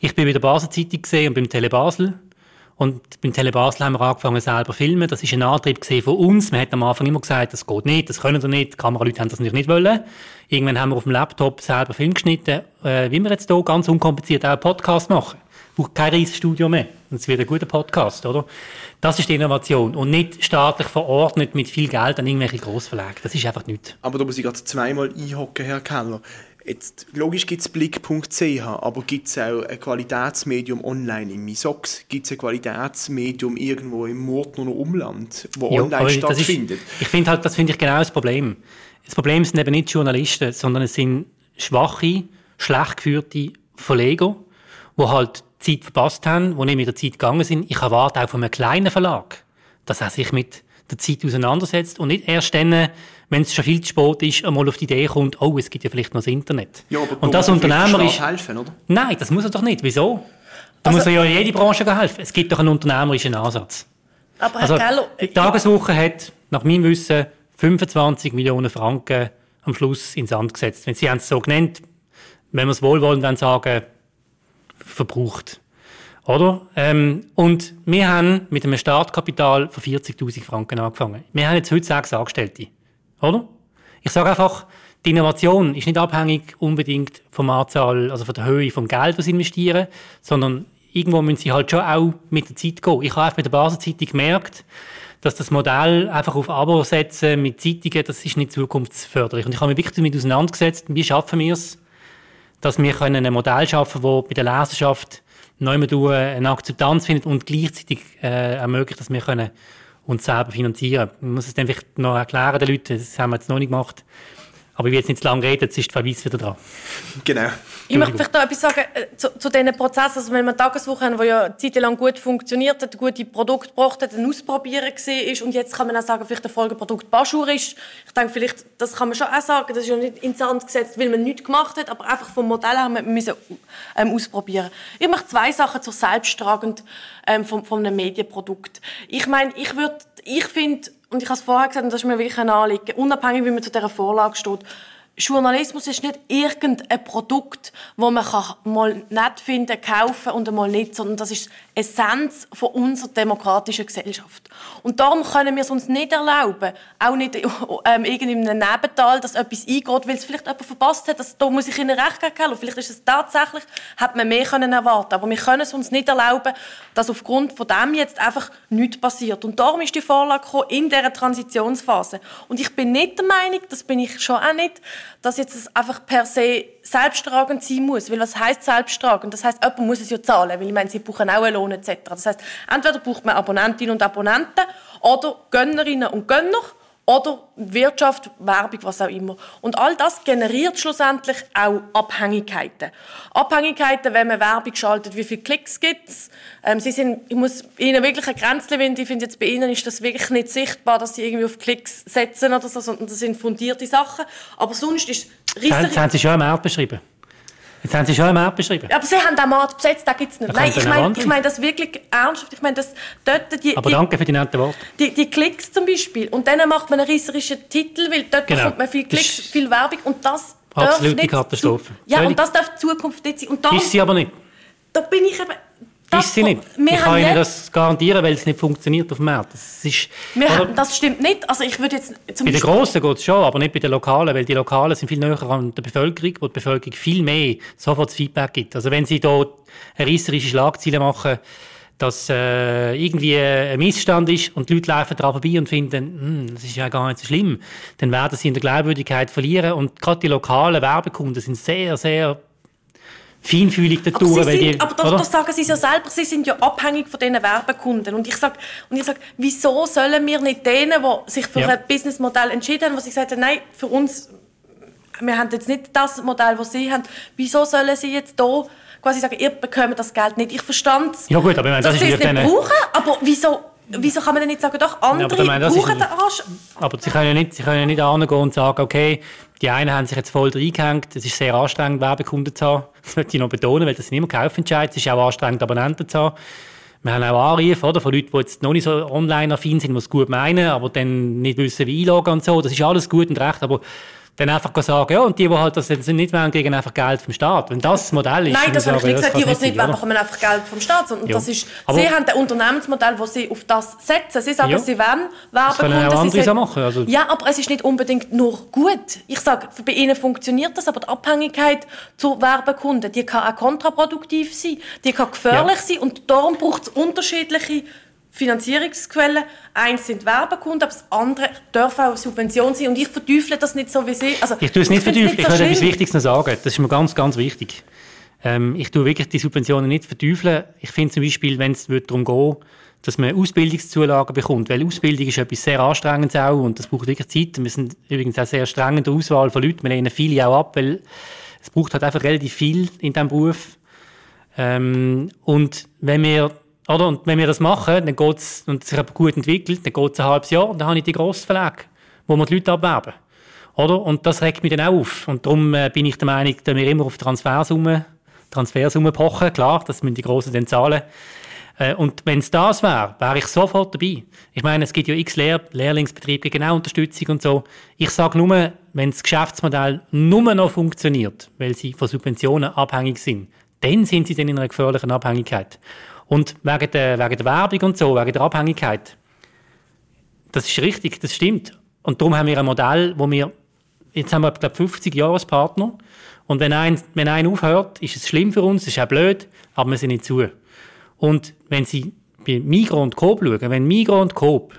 Ich bin bei der Basel-Zeitung gesehen und beim Tele Basel. Und beim Tele Basel haben wir angefangen selber zu filmen. Das ist ein Antrieb von uns. Man hat am Anfang immer gesagt, das geht nicht, das können wir nicht. Die Kameraleute haben das natürlich nicht wollen. Irgendwann haben wir auf dem Laptop selber Film geschnitten. Äh, wie wir jetzt hier ganz unkompliziert auch einen Podcast machen. Braucht kein riesiges Studio mehr. Und es wird ein guter Podcast, oder? Das ist die Innovation. Und nicht staatlich verordnet mit viel Geld an irgendwelche Grossverlage. Das ist einfach nichts. Aber da muss ich gerade zweimal einhocken, Herr Keller. Jetzt, logisch gibt es blick.ch, aber gibt es auch ein Qualitätsmedium online im Misox? Gibt es ein Qualitätsmedium irgendwo im Murtner Umland, wo ja, online stattfindet? Ist, ich finde halt, das finde ich genau das Problem. Das Problem sind eben nicht Journalisten, sondern es sind schwache, schlecht geführte Verleger, die halt Zeit verpasst haben, die nicht mit der Zeit gegangen sind. Ich erwarte auch von einem kleinen Verlag, dass er sich mit der Zeit auseinandersetzt und nicht erst dann, wenn es schon viel zu spät ist, einmal auf die Idee kommt, oh, es gibt ja vielleicht noch das Internet. Ja, aber und das Unternehmer ist helfen, oder? Nein, das muss er doch nicht. Wieso? Da also, muss er ja in jede Branche helfen. Es gibt doch einen unternehmerischen Ansatz. Aber Herr also, Gallo, die Tageswoche hat nach meinem Wissen 25 Millionen Franken am Schluss ins Sand gesetzt. Wenn Sie haben es so genannt, wenn wir es wohlwollend sagen, verbraucht. Oder? Ähm, und wir haben mit einem Startkapital von 40.000 Franken angefangen. Wir haben jetzt heute sechs Angestellte. Oder? Ich sage einfach, die Innovation ist nicht abhängig unbedingt vom Anzahl, also von der Höhe vom Geld, das sie investieren, sondern irgendwo müssen sie halt schon auch mit der Zeit gehen. Ich habe einfach mit der Basenzeitung gemerkt, dass das Modell einfach auf Abo setzen mit Zeitungen, das ist nicht zukunftsförderlich. Und ich habe mich wirklich damit auseinandergesetzt, wie schaffen wir es, dass wir ein Modell schaffen können, das bei der Leserschaft neu eine Akzeptanz findet und gleichzeitig äh, ermöglicht, dass wir können uns selber finanzieren können. Man muss es dann vielleicht noch erklären den Leuten, das haben wir jetzt noch nicht gemacht. Aber ich will jetzt nicht zu lange reden, jetzt ist die Verweis wieder dran. Genau. Ich möchte vielleicht noch etwas sagen äh, zu, zu diesen Prozessen. Also wenn wir Tageswoche haben, die ja eine Zeit lang gut funktioniert hat, gute Produkte gebracht hat, ein Ausprobieren war und jetzt kann man auch sagen, vielleicht ein Folgeprodukt Baschur ist. Ich denke, vielleicht, das kann man schon auch sagen, das ist ja nicht ins Sand gesetzt, weil man nichts gemacht hat, aber einfach vom Modell her müssen ähm, ausprobieren. Ich möchte zwei Sachen zur Selbsttragend ähm, von, von einem Medienprodukt. Ich meine, ich würde, ich finde, und ich habe es vorher gesagt, und das ist mir wirklich ein Anliegen, unabhängig, wie man zu dieser Vorlage steht, Journalismus ist nicht irgendein Produkt, wo man mal nett finden, kaufen und mal nicht, sondern das ist die Essenz von unserer demokratischen Gesellschaft. Und darum können wir es uns nicht erlauben, auch nicht [LAUGHS] ähm, in einem Nebental, dass etwas eingeht, weil es vielleicht jemand verpasst hat. Das, da muss ich Ihnen recht geben. Vielleicht ist es tatsächlich, hat man mehr können erwarten Aber wir können es uns nicht erlauben, dass aufgrund von dem jetzt einfach nichts passiert. Und darum ist die Vorlage in dieser Transitionsphase. Und ich bin nicht der Meinung, das bin ich schon auch nicht, dass jetzt es einfach per se selbsttragend sein muss. Weil was heißt selbsttragend? Das heißt, jemand muss es ja zahlen, weil ich meine, sie brauchen auch einen Lohn etc. Das heißt, entweder braucht man Abonnentinnen und Abonnenten oder Gönnerinnen und Gönner oder Wirtschaft, Werbung, was auch immer. Und all das generiert schlussendlich auch Abhängigkeiten. Abhängigkeiten, wenn man Werbung schaltet, wie viele Klicks gibt es. Ähm, sie sind, ich muss Ihnen wirklich ein Grenzchen winden. Ich finde jetzt bei Ihnen ist das wirklich nicht sichtbar, dass Sie irgendwie auf Klicks setzen oder so, sondern das sind fundierte Sachen. Aber sonst ist riesig... Das haben Sie schon am Markt beschrieben. Jetzt haben Sie schon einen Markt beschrieben. Aber Sie haben den Markt besetzt, den gibt es nicht. Nein, ich meine ich mein das wirklich ernsthaft. Ich meine, das, dort die, Aber die, danke für die netten Worte. Die, die Klicks zum Beispiel. Und dann macht man einen reißerischen Titel, weil dort genau. bekommt man viel Klicks, viel Werbung. Und das Absolute Katastrophe. ja, und das darf die Zukunft nicht sein. Und darum, ist sie aber nicht. Da bin ich eben das ist sie nicht. Ich kann Ihnen das garantieren, weil es nicht funktioniert auf dem Markt. Das, ist, haben, das stimmt nicht. Also ich würde jetzt bei den Grossen geht es schon, aber nicht bei den Lokalen, weil die Lokalen sind viel näher an der Bevölkerung, wo die Bevölkerung viel mehr sofort Feedback gibt. Also wenn Sie hier reisserische Schlagzeile machen, dass äh, irgendwie ein Missstand ist und die Leute laufen daran vorbei und finden, hm, das ist ja gar nicht so schlimm, dann werden sie in der Glaubwürdigkeit verlieren. Und gerade die lokalen Werbekunden sind sehr, sehr feinfühlig da durch. Aber, die, aber das, das, sagen Sie ja selber, Sie sind ja abhängig von diesen Werbekunden. Und ich sage, sag, wieso sollen wir nicht denen, die sich für ja. ein Businessmodell entschieden haben, sie gesagt haben, nein, für uns, wir haben jetzt nicht das Modell, das Sie haben, wieso sollen Sie jetzt hier quasi sagen, ihr bekommt das Geld nicht? Ich verstand ja, gut, aber ich meine, das dass Sie es nicht brauchen, aber wieso Wieso kann man denn nicht sagen, doch, andere ja, meine, brauchen den Arsch? Aber sie können ja nicht, sie können ja nicht angehen und sagen, okay, die einen haben sich jetzt voll reingehängt, es ist sehr anstrengend, Werbekunden zu haben. [LAUGHS] Das möchte ich noch betonen, weil das sind immer Kaufentscheid, es ist auch anstrengend, Abonnenten zu haben. Wir haben auch Anrufe oder, von Leuten, die jetzt noch nicht so online-affin sind, die es gut meinen, aber dann nicht wissen, wie einloggen und so. Das ist alles gut und recht, aber dann einfach sagen, ja, und die, die halt das nicht wollen, kriegen einfach Geld vom Staat. Wenn das das Modell ist... Nein, das habe ich nicht gesagt. Die, die es nicht wollen, bekommen einfach Geld vom Staat. Und das ist, aber sie haben ein Unternehmensmodell, wo sie auf das setzen. Sie sagen, ja. sie wollen Werbekunden. Das können auch machen. Also. Ja, aber es ist nicht unbedingt nur gut. Ich sage, bei ihnen funktioniert das, aber die Abhängigkeit zu Werbekunden, die kann auch kontraproduktiv sein. Die kann gefährlich ja. sein und darum braucht es unterschiedliche Finanzierungsquellen. Eins sind Werbekunden, aber das andere darf auch Subventionen sein. Und ich verteufle das nicht so wie Sie. Also, ich tue es nicht verteufeln. Ich möchte etwas Wichtiges noch sagen. Das ist mir ganz, ganz wichtig. Ähm, ich tue wirklich die Subventionen nicht verteufeln. Ich finde zum Beispiel, wenn es darum geht, dass man Ausbildungszulagen bekommt, weil Ausbildung ist etwas sehr Anstrengendes auch und das braucht wirklich Zeit. Wir sind übrigens auch sehr streng in der Auswahl von Leuten. Wir lehnen viele auch ab, weil es braucht halt einfach relativ viel in diesem Beruf. Ähm, und wenn wir oder? Und wenn wir das machen, dann geht's, und sich gut entwickelt, dann geht es ein halbes Jahr und dann habe ich die Grossverlage, wo wir die Leute abwerben. Oder? Und das regt mich dann auch auf. Und darum äh, bin ich der Meinung, dass wir immer auf Transfersummen, Transfersummen pochen. Klar, das müssen die Grossen dann zahlen. Äh, und wenn es das wäre, wäre ich sofort dabei. Ich meine, es gibt ja x Lehr Lehrlingsbetriebe, genau Unterstützung und so. Ich sage nur, wenn das Geschäftsmodell nur noch funktioniert, weil sie von Subventionen abhängig sind, dann sind sie dann in einer gefährlichen Abhängigkeit. Und wegen der, wegen der Werbung und so, wegen der Abhängigkeit, das ist richtig, das stimmt. Und darum haben wir ein Modell, wo wir, jetzt haben wir, glaube 50 Jahre als Partner. Und wenn ein, wenn ein aufhört, ist es schlimm für uns, ist auch blöd, aber wir sind nicht zu. Und wenn Sie bei Migros und Coop schauen, wenn Migros und Coop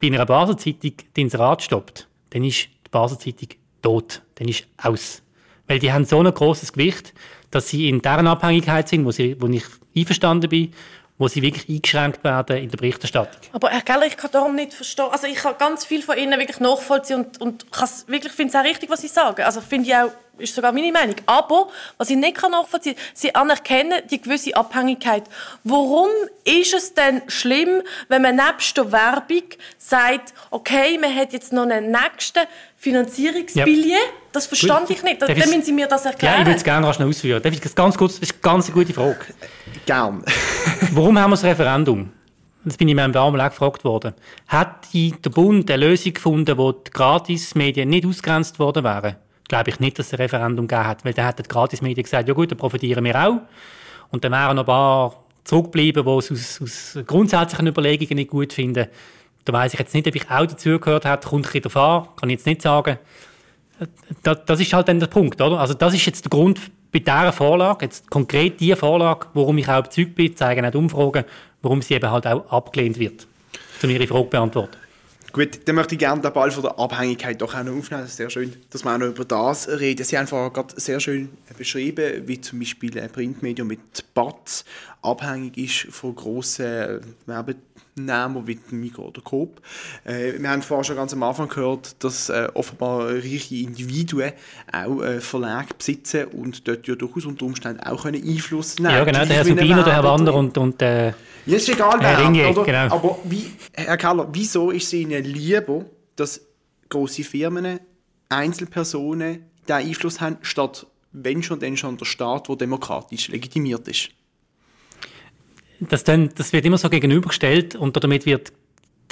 bei einer Basel-Zeitung das Inserat stoppt, dann ist die Basel-Zeitung tot, dann ist aus. Weil die haben so ein großes Gewicht, dass sie in deren Abhängigkeit sind, wo, sie, wo ich einverstanden bin, wo sie wirklich eingeschränkt werden in der Berichterstattung. Aber Herr Keller, ich kann darum nicht verstehen, also ich kann ganz viel von Ihnen wirklich nachvollziehen und, und wirklich finde es auch richtig, was Sie sagen. Also finde ich auch ist sogar meine Meinung. Aber, was ich nicht nachvollziehen kann, sie anerkennen die gewisse Abhängigkeit. Warum ist es denn schlimm, wenn man nebst der Werbung sagt, okay, man hat jetzt noch einen nächsten Finanzierungsbillet? Ja. Das verstand ich nicht. Dann müssen Sie mir das erklären. Ja, ich würde es gerne schnell ausführen. Darf ich das ganz kurz? Das ist eine ganz gute Frage. Gern. [LAUGHS] Warum haben wir das Referendum? Das bin ich mir ein paar Mal auch gefragt worden. Hat der Bund eine Lösung gefunden, wo die Gratismedien nicht ausgrenzt worden wären? glaube ich nicht, dass es ein Referendum gegeben hat, weil dann hat die Gratismedien gesagt, ja gut, dann profitieren wir auch. Und dann wären noch ein paar zurückgeblieben, die es aus, aus grundsätzlichen Überlegungen nicht gut finden. Da weiß ich jetzt nicht, ob ich auch dazugehört habe, kommt ein bisschen an, kann ich jetzt nicht sagen. Das, das, ist halt dann der Punkt, oder? Also das ist jetzt der Grund bei dieser Vorlage, jetzt konkret diese Vorlage, warum ich auch überzeugt bin, zeigen auch Umfragen, warum sie eben halt auch abgelehnt wird. Um Ihre Frage beantworten. Gut, dann möchte ich gerne den Ball von der Abhängigkeit doch auch noch aufnehmen. Das ist sehr schön, dass wir auch noch über das reden. Sie haben vorher gerade sehr schön beschrieben, wie zum Beispiel ein Printmedium mit BATS abhängig ist von grossen Werbetnehmern wie Migros oder Coop. Äh, wir haben vorher schon ganz am Anfang gehört, dass äh, offenbar reiche Individuen auch äh, Verlage besitzen und dort ja durchaus unter Umständen auch können Einfluss nehmen Ja, genau, der Herr Subino, der Herr Wander und, und äh, ja, ist egal, wer, Ringe, oder? Genau. Aber wie, Herr Keller, wieso ist es Ihnen lieber, dass große Firmen, Einzelpersonen diesen Einfluss haben, statt wenn schon, dann schon der Staat, der demokratisch legitimiert ist? Das, dann, das wird immer so gegenübergestellt und damit wird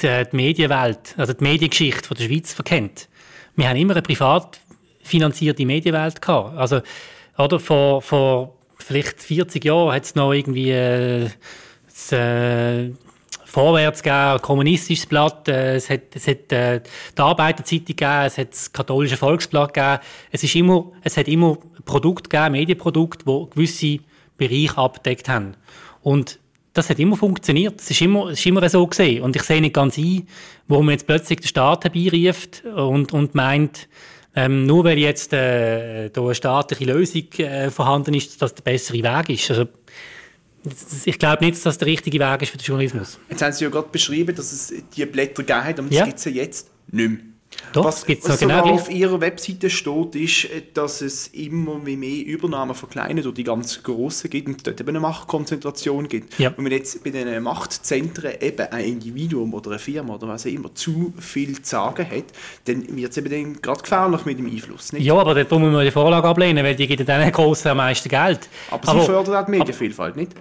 die, die Medienwelt, also die Mediengeschichte von der Schweiz verkennt. Wir haben immer eine privat finanzierte Medienwelt gehabt. Also, oder vor, vor vielleicht 40 Jahren hat es noch irgendwie äh, das, äh, Vorwärts gegeben, ein kommunistisches Blatt, äh, es hat, es hat äh, die Arbeiterzeitung gegeben, es hat das katholische Volksblatt gegeben. Es, ist immer, es hat immer Produkte gegeben, Medienprodukte, die gewisse Bereiche abgedeckt haben. Und das hat immer funktioniert. Es ist immer, es ist immer so gesehen. Und ich sehe nicht ganz ein, warum man jetzt plötzlich den Staat herbeiruft und, und meint, ähm, nur weil jetzt äh, da eine staatliche Lösung äh, vorhanden ist, dass das der bessere Weg ist. Also, ich glaube nicht, dass das der richtige Weg ist für den Journalismus. Jetzt haben Sie ja gerade beschrieben, dass es die Blätter gegeben hat, aber das ja. gibt es ja jetzt nicht mehr. Doch, was gibt's was genau auf Ihrer Webseite steht, ist, dass es immer mehr Übernahmen von kleinen durch die ganz grossen gibt und dort eben eine Machtkonzentration gibt. Ja. Und wenn jetzt bei diesen Machtzentren eben ein Individuum oder eine Firma oder was auch immer zu viel zu sagen hat, dann wird es eben dann gerade gefährlich mit dem Einfluss. Nicht? Ja, aber darum müssen wir die Vorlage ablehnen, weil die gibt dann grossen am meisten Geld. Aber, aber sie fördert auch die Medienvielfalt, nicht?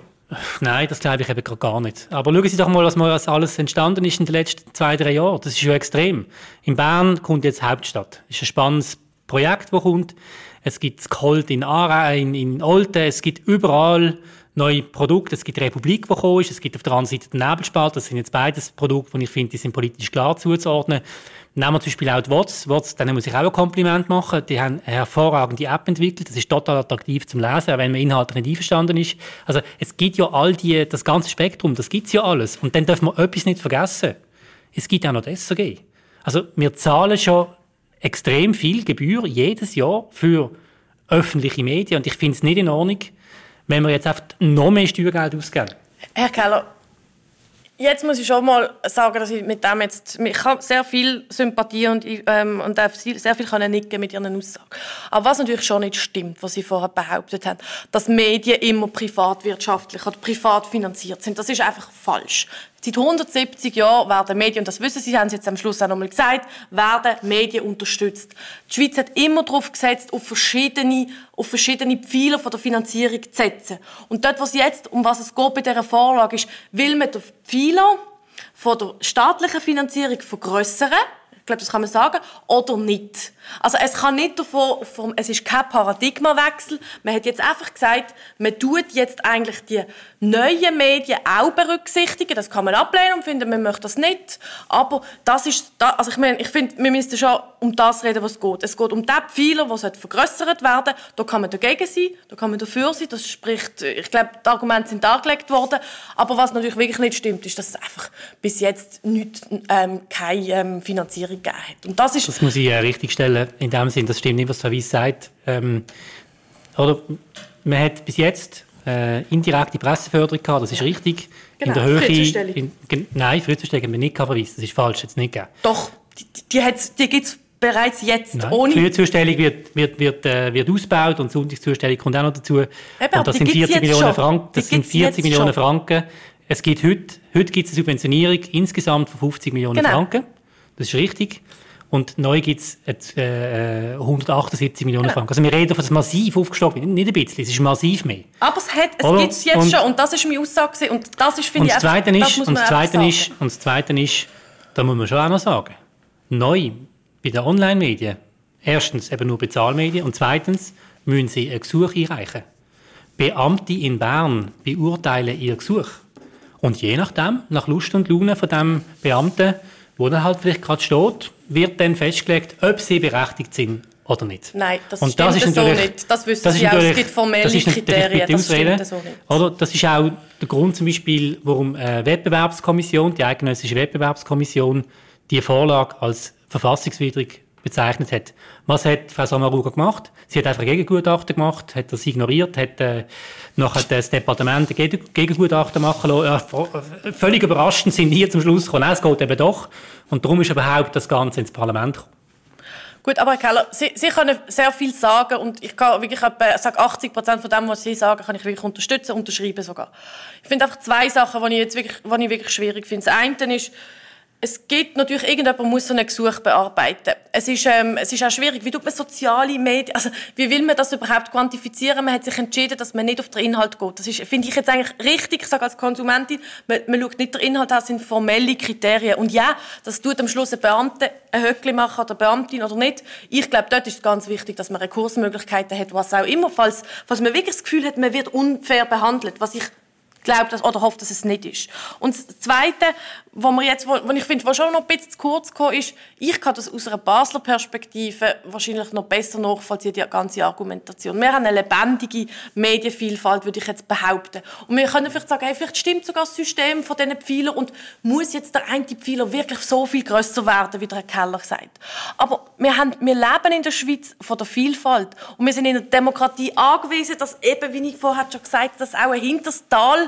Nein, das glaube ich eben gar nicht. Aber schauen Sie doch mal, was alles entstanden ist in den letzten zwei, drei Jahren. Das ist schon extrem. In Bern kommt jetzt Hauptstadt. Das ist ein spannendes Projekt, das kommt. Es gibt Colt in Aarau, in, in Olten, es gibt überall neue Produkte. Es gibt Republik, die gekommen ist. Es gibt auf der anderen Seite den Nebelspalt. Das sind jetzt beides Produkte, die ich finde, die sind politisch klar zuzuordnen. Nehmen wir zum Beispiel auch die WOTS. WOTS, denen muss ich auch ein Kompliment machen. Die haben eine hervorragende App entwickelt. Das ist total attraktiv zum Lesen, auch wenn man inhaltlich nicht einverstanden ist. Also, es gibt ja all die, das ganze Spektrum, das gibt's ja alles. Und dann dürfen wir etwas nicht vergessen. Es gibt auch noch das SRG. Also, wir zahlen schon extrem viel Gebühr jedes Jahr für öffentliche Medien. Und ich finde es nicht in Ordnung, wenn wir jetzt einfach noch mehr Steuergeld ausgeben. Herr Keller, Jetzt muss ich schon mal sagen, dass ich mit dem jetzt, ich habe sehr viel Sympathie und, ähm, und sehr viel können nicken mit Ihren Aussagen. Aber was natürlich schon nicht stimmt, was Sie vorher behauptet haben, dass Medien immer privatwirtschaftlich oder privat finanziert sind, das ist einfach falsch. Seit 170 Jahren werden Medien, und das wissen Sie, haben Sie jetzt am Schluss auch nochmal gesagt, werden Medien unterstützt. Die Schweiz hat immer darauf gesetzt, auf verschiedene, auf verschiedene Pfeiler von der Finanzierung zu setzen. Und dort, was jetzt, um was es geht bei dieser Vorlage ist, will man den Pfeiler von der staatlichen Finanzierung vergrößern, Ich glaube, das kann man sagen. Oder nicht. Also es kann nicht davon, vom, es ist kein Paradigmawechsel. Man hat jetzt einfach gesagt, man tut jetzt eigentlich die neuen Medien auch berücksichtigen. Das kann man ablehnen und finden, man möchte das nicht. Aber das ist, also ich meine, ich finde, wir müssen schon um das reden, was es geht. Es geht um den Pfeiler, der vergrößert werden Da kann man dagegen sein, da kann man dafür sein. Das spricht, ich glaube, die Argumente sind dargelegt worden. Aber was natürlich wirklich nicht stimmt, ist, dass es einfach bis jetzt nicht, ähm, keine ähm, Finanzierung gegeben hat. Und das ist... Das muss ich äh, richtigstellen. In dem Sinn, das stimmt nicht, was Frau Weiss sagt. Ähm, oder, man hat bis jetzt äh, indirekte Presseförderung gehabt, das ist richtig. Genau, in der Höhe, in, nein, Frühzustände haben wir nicht verwiesen, das ist falsch, jetzt nicht gegeben. Doch, die, die, die gibt es bereits jetzt Nein, ohne... Die Frühzustellung wird, wird, wird, äh, wird ausgebaut und die Sonntagszustellung kommt auch noch dazu. Eben, und das sind 40 Millionen Franken. Das sind 40 Millionen schon. Franken. Es gibt heute, heute gibt es eine Subventionierung insgesamt von 50 Millionen genau. Franken. Das ist richtig. Und neu gibt es äh, 178 Millionen genau. Franken. Also wir reden von einem massiv aufgestockt, nicht ein bisschen, es ist massiv mehr. Aber es, hat, es gibt es jetzt und, schon und das ist meine Aussage und das ist, finde ich, einfach, ist, das und das Zweite ist, Und das Zweite ist, da muss man schon auch noch sagen, neu bei den Online-Medien, erstens eben nur Bezahlmedien und zweitens müssen sie ein Gesuch einreichen. Beamte in Bern beurteilen ihr Gesuch. Und je nachdem, nach Lust und Laune von dem Beamten, wo dann halt vielleicht gerade steht, wird dann festgelegt, ob sie berechtigt sind oder nicht. Nein, das und das ist so nicht. Das wissen das Sie auch. Es gibt formelle das ist Kriterien. Das stimmt so nicht. Oder? Das ist auch der Grund zum Beispiel, warum eine Wettbewerbskommission, die eidgenössische Wettbewerbskommission, die Vorlage als verfassungswidrig bezeichnet hat. Was hat Frau Samaruga gemacht? Sie hat einfach ein Gegengutachten gemacht, hat das ignoriert, hat äh, nachher das Departement ein Gegengutachten machen lassen. Äh, völlig überraschend sind die zum Schluss gekommen, es geht eben doch. Und darum ist überhaupt das Ganze ins Parlament gekommen. Gut, aber Herr Keller, Sie, Sie können sehr viel sagen und ich kann wirklich etwa, sage 80 Prozent von dem, was Sie sagen, kann ich wirklich unterstützen, unterschreiben sogar. Ich finde einfach zwei Sachen, die ich jetzt wirklich, die ich wirklich schwierig finde. Das eine ist, es gibt natürlich, irgendjemand muss so ein Gesuch bearbeiten. Es ist, ähm, es ist auch schwierig. Wie tut man soziale Medien, also wie will man das überhaupt quantifizieren? Man hat sich entschieden, dass man nicht auf den Inhalt geht. Das ist, finde ich jetzt eigentlich richtig, ich sage als Konsumentin, man, man schaut nicht den Inhalt an, sind formelle Kriterien. Und ja, das tut am Schluss ein Beamter ein Höckli machen oder Beamtin oder nicht. Ich glaube, dort ist es ganz wichtig, dass man Rekursmöglichkeiten hat, was auch immer, falls, falls man wirklich das Gefühl hat, man wird unfair behandelt, was ich glaube das oder hoffe, dass es nicht ist. Und das Zweite, wo wir jetzt, wo ich finde, was schon noch ein bisschen zu kurz gekommen ist, ich kann das aus einer Basler Perspektive wahrscheinlich noch besser nachvollziehen, die ganze Argumentation. Wir haben eine lebendige Medienvielfalt, würde ich jetzt behaupten. Und wir können vielleicht sagen, hey, vielleicht stimmt sogar das System von diesen Pfeilern und muss jetzt der eine Pfeiler wirklich so viel größer werden, wie der Herr Keller sagt. Aber wir, haben, wir leben in der Schweiz von der Vielfalt und wir sind in der Demokratie angewiesen, dass eben, wie ich vorher schon gesagt habe, dass auch ein hinteres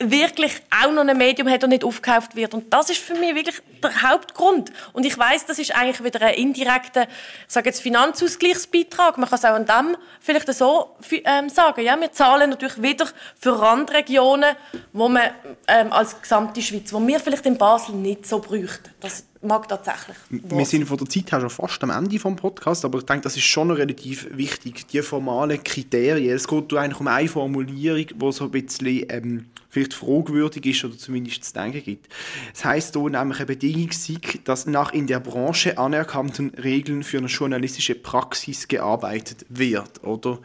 wirklich auch noch ein Medium hat und nicht aufgekauft wird. Und das ist für mich wirklich der Hauptgrund. Und ich weiß, das ist eigentlich wieder ein indirekter, ich sage jetzt Finanzausgleichsbeitrag. Man kann es auch an dem vielleicht so ähm, sagen. Ja, wir zahlen natürlich wieder für Randregionen, wo man ähm, als gesamte Schweiz, wo wir vielleicht in Basel nicht so bräuchten. Das mag tatsächlich. Wir sind von der Zeit her schon fast am Ende vom Podcast, aber ich denke, das ist schon noch relativ wichtig. Die formalen Kriterien. Es geht eigentlich um eine Formulierung, die so ein bisschen ähm, vielleicht fragwürdig ist oder zumindest zu denken gibt. Es heißt hier nämlich eine Bedingung sei, dass nach in der Branche anerkannten Regeln für eine journalistische Praxis gearbeitet wird, oder?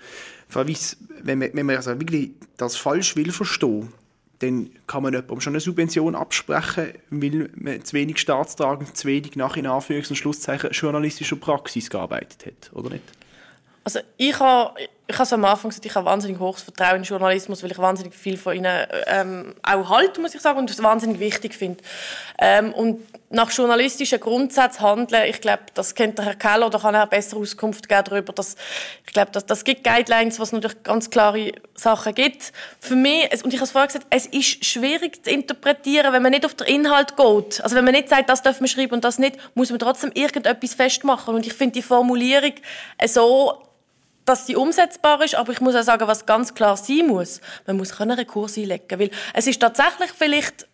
wenn man, wenn man also wirklich das falsch will verstehen, dann kann man jemandem schon eine Subvention absprechen, weil man zu wenig staatstragend, zu wenig nach in Anführungs- und Schlusszeichen journalistischer Praxis gearbeitet hat, oder nicht? Also ich habe, ich habe am Anfang gesagt, ich habe wahnsinnig hohes Vertrauen in Journalismus, weil ich wahnsinnig viel von ihnen ähm, auch halte, muss ich sagen, und es wahnsinnig wichtig finde. Ähm, und nach journalistischen Grundsätzen handeln, ich glaube, das kennt der Herr Keller, da kann er besser Auskunft geben darüber. Dass, ich glaube, das, das gibt Guidelines, was natürlich ganz klare Sachen gibt. Für mich, und ich habe es vorher gesagt, es ist schwierig zu interpretieren, wenn man nicht auf den Inhalt geht. Also wenn man nicht sagt, das darf man schreiben und das nicht, muss man trotzdem irgendetwas festmachen. Und ich finde die Formulierung so dass die umsetzbar ist, aber ich muss auch sagen, was ganz klar sein muss, man muss einen Rekurs einlegen, weil es ist tatsächlich vielleicht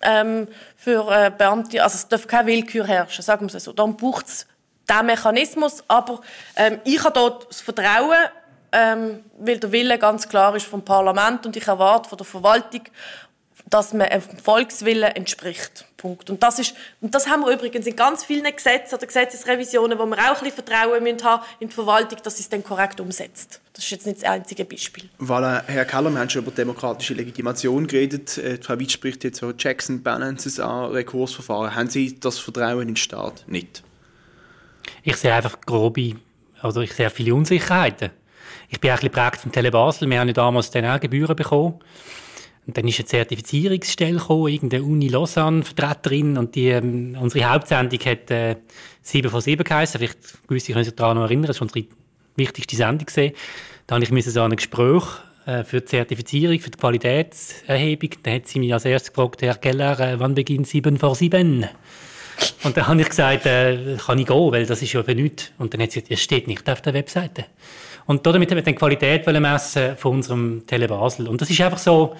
ähm, für äh, Beamte, also es darf keine Willkür herrschen, sagen wir es so. Dann braucht es diesen Mechanismus, aber ähm, ich habe dort das Vertrauen, ähm, weil der Wille ganz klar ist vom Parlament und ich erwarte von der Verwaltung dass man einem Volkswillen entspricht. Punkt. Und das, ist, und das haben wir übrigens in ganz vielen Gesetzen oder Gesetzesrevisionen, wo wir auch ein bisschen Vertrauen müssen haben in die Verwaltung, dass sie es dann korrekt umsetzt. Das ist jetzt nicht das einzige Beispiel. Voilà, Herr Keller, wir haben schon über demokratische Legitimation geredet. Äh, Frau Witt spricht jetzt so Checks and Balances an, Rekursverfahren. Haben Sie das Vertrauen in den Staat nicht? Ich sehe einfach grobe, also ich sehe viele Unsicherheiten. Ich bin auch ein bisschen geprägt vom Tele Basel. Wir haben ja damals dann auch Gebühren bekommen. Und dann ist eine Zertifizierungsstelle gekommen, irgendeine Uni Lausanne-Vertreterin, und die, ähm, unsere Hauptsendung hat äh, 7 von 7 geheißen. Vielleicht gewisse können sich daran noch erinnern, das war unsere wichtigste Sendung. Da habe ich so ein Gespräch äh, für die Zertifizierung, für die Qualitätserhebung. Da hat sie mich als erstes gefragt, Herr Keller, äh, wann beginnt 7 vor 7? Und dann habe ich gesagt, äh, kann ich gehen, weil das ist ja für nichts. Und dann hat sie gesagt, es steht nicht auf der Webseite. Und damit haben wir die Qualität messen von unserem Tele Basel. Und das ist einfach so,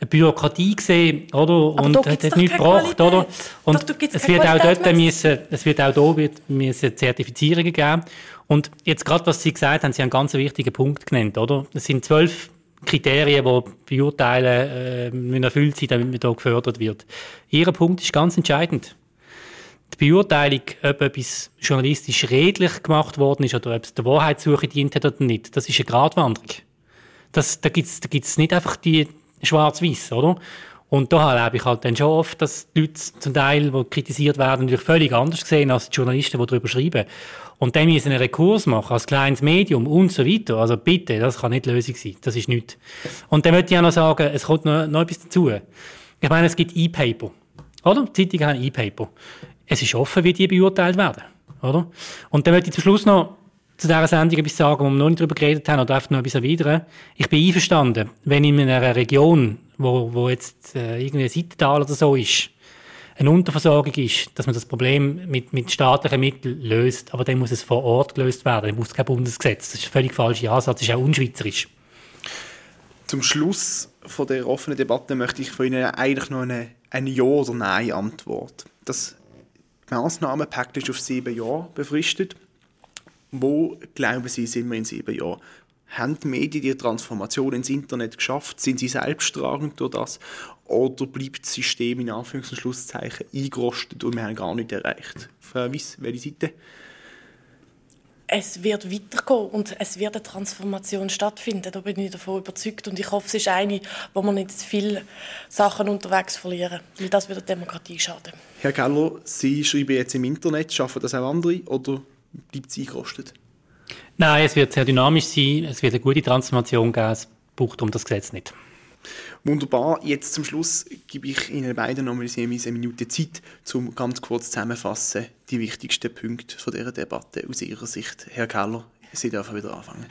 eine Bürokratie gesehen, oder? Und hat, hat nichts gebracht, oder? Und doch, es wird auch dort müssen, es wird auch da wird müssen Zertifizierungen geben. Und jetzt gerade, was Sie gesagt haben, Sie haben einen ganz wichtigen Punkt genannt, oder? Es sind zwölf Kriterien, die beurteilen, äh, erfüllt sind, damit man da gefördert wird. Ihr Punkt ist ganz entscheidend. Die Beurteilung, ob etwas journalistisch redlich gemacht worden ist oder ob es der Wahrheitssuche dient hat oder nicht, das ist eine Gratwanderung. Das, da gibt es da gibt's nicht einfach die, schwarz-weiß, oder? Und da erlebe ich halt dann schon oft, dass die Leute zum Teil, die kritisiert werden, natürlich völlig anders sehen als die Journalisten, die darüber schreiben. Und dann müssen einen Rekurs machen, als kleines Medium und so weiter. Also bitte, das kann nicht die Lösung sein. Das ist nichts. Und dann möchte ich auch noch sagen, es kommt noch, noch etwas dazu. Ich meine, es gibt E-Paper. Oder? Die Zeitungen haben E-Paper. Es ist offen, wie die beurteilt werden. Oder? Und dann möchte ich zum Schluss noch zu dieser Sendung etwas sagen, wo wir noch nicht darüber geredet haben, oder einfach noch etwas erwidern. Ich bin einverstanden, wenn in einer Region, wo, wo jetzt äh, irgendwie ein Seitental oder so ist, eine Unterversorgung ist, dass man das Problem mit, mit staatlichen Mitteln löst. Aber dann muss es vor Ort gelöst werden. Dann muss es kein Bundesgesetz. Das ist ein völlig falscher Ansatz. Das ist auch unschweizerisch. Zum Schluss von der offenen Debatte möchte ich von Ihnen eigentlich noch eine, eine Ja- oder Nein-Antwort. Das Maßnahmenpaket ist auf sieben Jahre befristet. Wo, glauben Sie, sind wir in sieben Jahren? Haben die Medien die Transformation ins Internet geschafft? Sind sie selbsttragend durch das? Oder bleibt das System in Anführungs- und Schlusszeichen eingerostet und wir haben gar nichts erreicht? Frau Wiss, welche Seite? es wird weitergehen und es wird eine Transformation stattfinden. Da bin ich davon überzeugt und ich hoffe, es ist eine, wo wir nicht viele Sachen unterwegs verlieren, weil das würde der Demokratie schaden. Herr Keller, Sie schreiben jetzt im Internet, schaffen das auch andere oder bleibt es eingerostet? Nein, es wird sehr dynamisch sein, es wird eine gute Transformation geben, es braucht um das Gesetz nicht. Wunderbar. Jetzt zum Schluss gebe ich Ihnen beiden noch mal eine Minute Zeit, um ganz kurz zusammenfassen die wichtigsten Punkte von dieser Debatte aus Ihrer Sicht. Herr Keller, Sie dürfen wieder anfangen.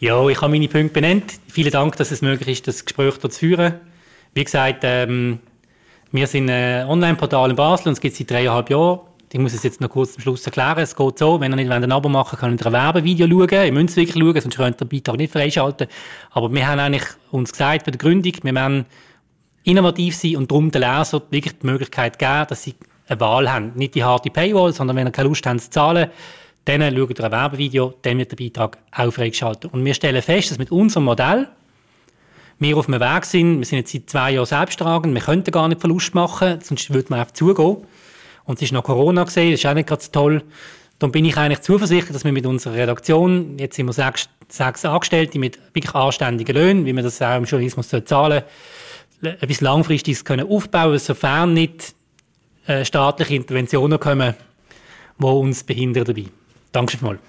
Ja, ich habe meine Punkte benannt. Vielen Dank, dass es möglich ist, das Gespräch hier zu führen. Wie gesagt, ähm, wir sind ein Online-Portal in Basel und es gibt es seit dreieinhalb Jahren. Ich muss es jetzt noch kurz zum Schluss erklären. Es geht so, wenn ihr nicht ein Abo machen wollt, könnt ihr ein Werbevideo schauen. Ihr müsst es wirklich schauen, sonst könnt ihr den Beitrag nicht freischalten. Aber wir haben eigentlich uns gesagt bei der Gründung, wir wollen innovativ sein und darum den Lesern wirklich die Möglichkeit geben, dass sie eine Wahl haben. Nicht die harte Paywall, sondern wenn ihr keine Lust habt zu zahlen, dann schaut ihr ein Werbevideo, dann wird der Beitrag auch freigeschaltet. Und wir stellen fest, dass mit unserem Modell wir auf dem Weg sind. Wir sind jetzt seit zwei Jahren selbsttragend. Wir könnten gar nicht Verlust machen, sonst würde man einfach zugehen. Und es ist noch Corona das ist auch nicht ganz toll. Darum bin ich eigentlich zuversichtlich, dass wir mit unserer Redaktion, jetzt sind wir sechs, sechs Angestellte mit wirklich anständigen Löhnen, wie man das auch im Journalismus zahlen soll, etwas Langfristiges können aufbauen, sofern nicht äh, staatliche Interventionen kommen, die uns behindern dabei. Danke vielmals.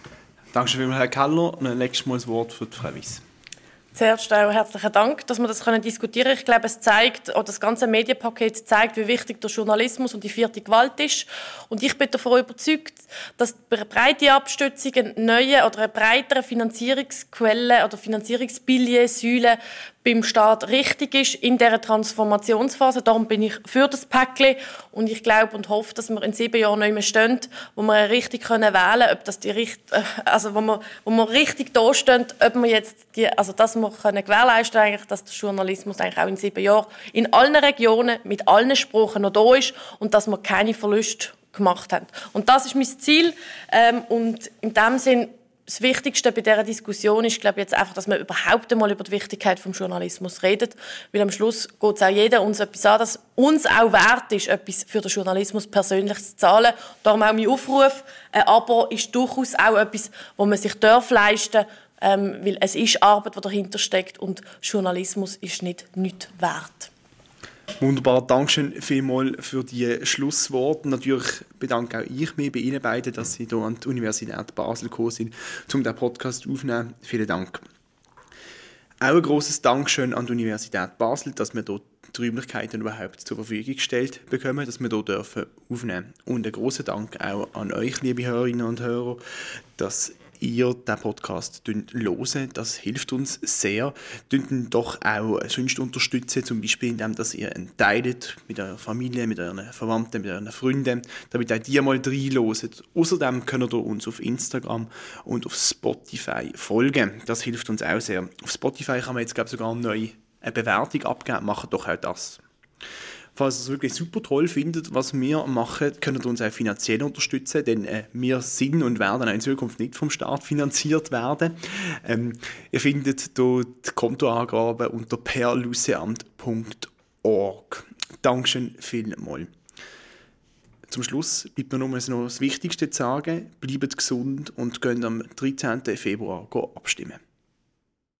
Danke vielmals, Herr Keller. Und ein letztes Mal das Wort für die Frau Weiss. Zuerst auch herzlichen Dank, dass wir das können diskutieren können. Ich glaube, es zeigt, oder das ganze Medienpaket zeigt, wie wichtig der Journalismus und die vierte Gewalt ist. Und ich bin davon überzeugt, dass eine breite Abstützung, eine neue oder eine breitere Finanzierungsquelle oder Finanzierungsbillet, Säule beim Staat richtig ist in dieser Transformationsphase. Darum bin ich für das Päckchen und ich glaube und hoffe, dass wir in sieben Jahren nicht mehr stehen, wo wir richtig können wählen ob das die Richt also wo wir, wo wir richtig da stehen, ob wir jetzt die, also dass wir können gewährleisten eigentlich, dass der Journalismus eigentlich auch in sieben Jahren in allen Regionen mit allen Sprachen noch da ist und dass wir keine Verluste gemacht haben. Und das ist mein Ziel ähm, und in dem Sinn das Wichtigste bei dieser Diskussion ist, glaube ich, jetzt einfach, dass man überhaupt einmal über die Wichtigkeit des Journalismus redet. Weil am Schluss geht es auch jeder uns etwas an, dass uns auch wert ist, etwas für den Journalismus persönlich zu zahlen. Darum auch mein Aufruf. Ein Abo ist durchaus auch etwas, wo man sich darf leisten ähm, weil es ist Arbeit, die dahinter steckt und Journalismus ist nicht nichts wert. Wunderbar, Dankeschön vielmals für die Schlussworte. Natürlich bedanke auch ich mich bei Ihnen beiden, dass Sie hier an die Universität Basel gekommen sind, um den Podcast aufzunehmen. Vielen Dank. Auch ein großes Dankeschön an die Universität Basel, dass wir dort die Räumlichkeiten überhaupt zur Verfügung gestellt bekommen, dass wir hier dürfen aufnehmen. Und ein großer Dank auch an euch, liebe Hörerinnen und Hörer, dass ihr den Podcast hören. Das hilft uns sehr. Ihn doch auch sonst unterstützen, zum Beispiel indem dass ihr ihn teilt mit eurer Familie, mit euren Verwandten, mit euren Freunden, damit auch die mal reinhören. Außerdem könnt ihr uns auf Instagram und auf Spotify folgen. Das hilft uns auch sehr. Auf Spotify kann man jetzt glaube ich, sogar eine Bewertung abgeben. Macht doch auch das. Falls ihr es wirklich super toll findet, was wir machen, könnt ihr uns auch finanziell unterstützen, denn äh, wir sind und werden auch in Zukunft nicht vom Staat finanziert werden. Ähm, ihr findet dort die Kontoangaben unter perluseamt.org. Dankeschön vielmals. Zum Schluss bleibt mir nur noch das Wichtigste zu sagen. Bleibt gesund und geht am 13. Februar abstimmen.